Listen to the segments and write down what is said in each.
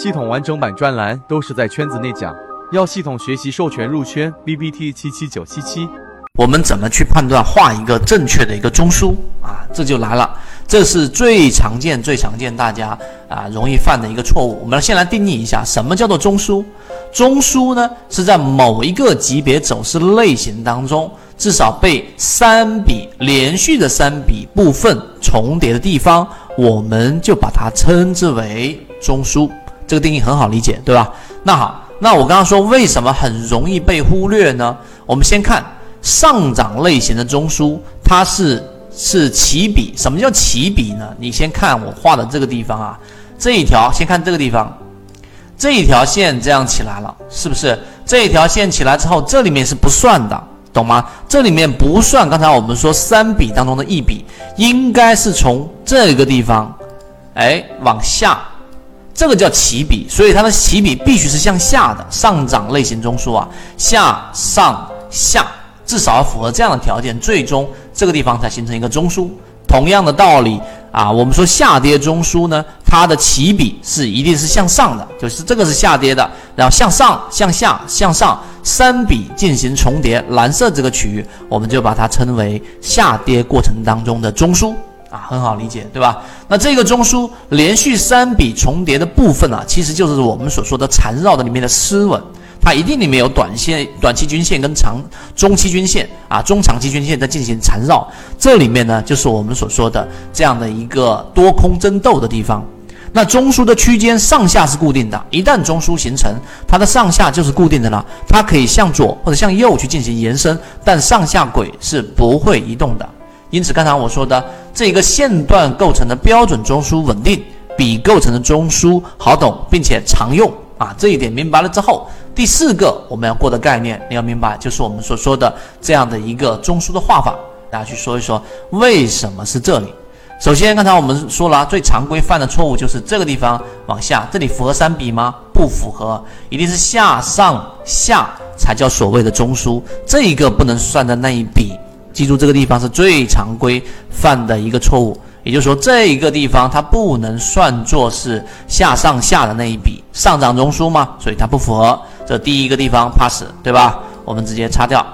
系统完整版专栏都是在圈子内讲，要系统学习授权入圈。B B T 七七九七七。我们怎么去判断画一个正确的一个中枢啊？这就来了，这是最常见、最常见大家啊容易犯的一个错误。我们先来定义一下，什么叫做中枢？中枢呢是在某一个级别走势类型当中，至少被三笔连续的三笔部分重叠的地方，我们就把它称之为中枢。这个定义很好理解，对吧？那好，那我刚刚说为什么很容易被忽略呢？我们先看。上涨类型的中枢，它是是起笔。什么叫起笔呢？你先看我画的这个地方啊，这一条，先看这个地方，这一条线这样起来了，是不是？这一条线起来之后，这里面是不算的，懂吗？这里面不算。刚才我们说三笔当中的一笔，应该是从这个地方，哎，往下，这个叫起笔，所以它的起笔必须是向下的。上涨类型中枢啊，下上下。至少要符合这样的条件，最终这个地方才形成一个中枢。同样的道理啊，我们说下跌中枢呢，它的起笔是一定是向上的，就是这个是下跌的，然后向上、向下、向上三笔进行重叠，蓝色这个区域我们就把它称为下跌过程当中的中枢啊，很好理解，对吧？那这个中枢连续三笔重叠的部分啊，其实就是我们所说的缠绕的里面的丝纹。它一定里面有短线、短期均线跟长、中期均线啊，中长期均线在进行缠绕。这里面呢，就是我们所说的这样的一个多空争斗的地方。那中枢的区间上下是固定的，一旦中枢形成，它的上下就是固定的了。它可以向左或者向右去进行延伸，但上下轨是不会移动的。因此，刚才我说的这个线段构成的标准中枢稳定，比构成的中枢好懂，并且常用啊。这一点明白了之后。第四个我们要过的概念，你要明白，就是我们所说的这样的一个中枢的画法。大家去说一说，为什么是这里？首先，刚才我们说了，最常规犯的错误就是这个地方往下，这里符合三笔吗？不符合，一定是下上下才叫所谓的中枢，这一个不能算的那一笔。记住，这个地方是最常规犯的一个错误。也就是说，这一个地方它不能算作是下上下的那一笔上涨中枢嘛，所以它不符合。这第一个地方 pass，对吧？我们直接擦掉。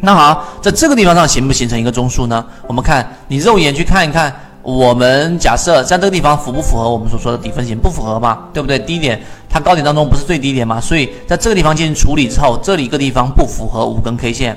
那好，在这个地方上形不形成一个中枢呢？我们看你肉眼去看一看。我们假设在这个地方符不符合我们所说的底分型？不符合吧？对不对？低点它高点当中不是最低点吗？所以在这个地方进行处理之后，这里一个地方不符合五根 K 线。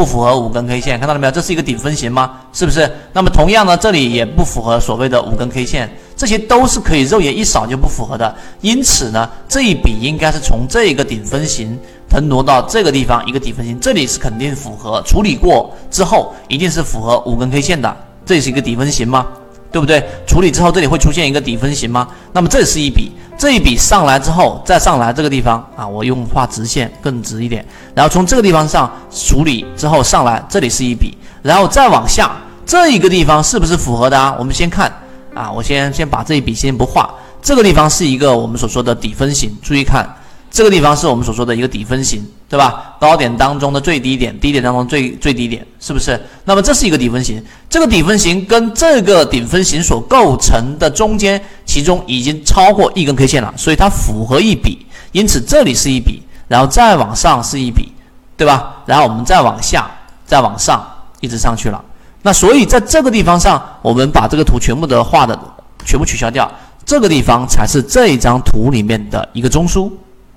不符合五根 K 线，看到了没有？这是一个顶分型吗？是不是？那么同样呢，这里也不符合所谓的五根 K 线，这些都是可以肉眼一扫就不符合的。因此呢，这一笔应该是从这个顶分型腾挪到这个地方一个底分型，这里是肯定符合。处理过之后，一定是符合五根 K 线的，这是一个底分型吗？对不对？处理之后这里会出现一个底分型吗？那么这是一笔。这一笔上来之后，再上来这个地方啊，我用画直线更直一点。然后从这个地方上处理之后上来，这里是一笔，然后再往下这一个地方是不是符合的啊？我们先看啊，我先先把这一笔先不画，这个地方是一个我们所说的底分型，注意看。这个地方是我们所说的一个底分型，对吧？高点当中的最低点，低点当中最最低点，是不是？那么这是一个底分型，这个底分型跟这个顶分型所构成的中间，其中已经超过一根 K 线了，所以它符合一笔，因此这里是一笔，然后再往上是一笔，对吧？然后我们再往下，再往上，一直上去了。那所以在这个地方上，我们把这个图全部的画的全部取消掉，这个地方才是这一张图里面的一个中枢。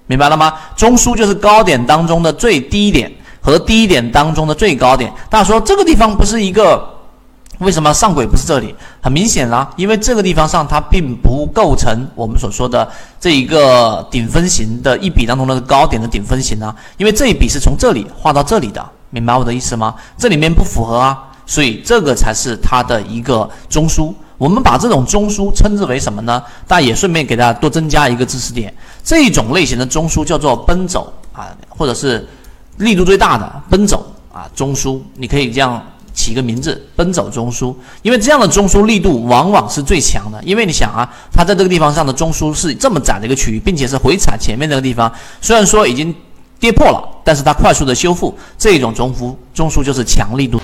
明白了吗？中枢就是高点当中的最低点和低点当中的最高点。大家说这个地方不是一个？为什么上轨不是这里？很明显啦，因为这个地方上它并不构成我们所说的这一个顶分型的一笔当中的高点的顶分型啊。因为这一笔是从这里画到这里的，明白我的意思吗？这里面不符合啊，所以这个才是它的一个中枢。我们把这种中枢称之为什么呢？大家也顺便给大家多增加一个知识点，这种类型的中枢叫做奔走啊，或者是力度最大的奔走啊中枢，你可以这样起个名字，奔走中枢。因为这样的中枢力度往往是最强的，因为你想啊，它在这个地方上的中枢是这么窄的一个区域，并且是回踩前面那个地方，虽然说已经跌破了，但是它快速的修复，这种中枢中枢就是强力度。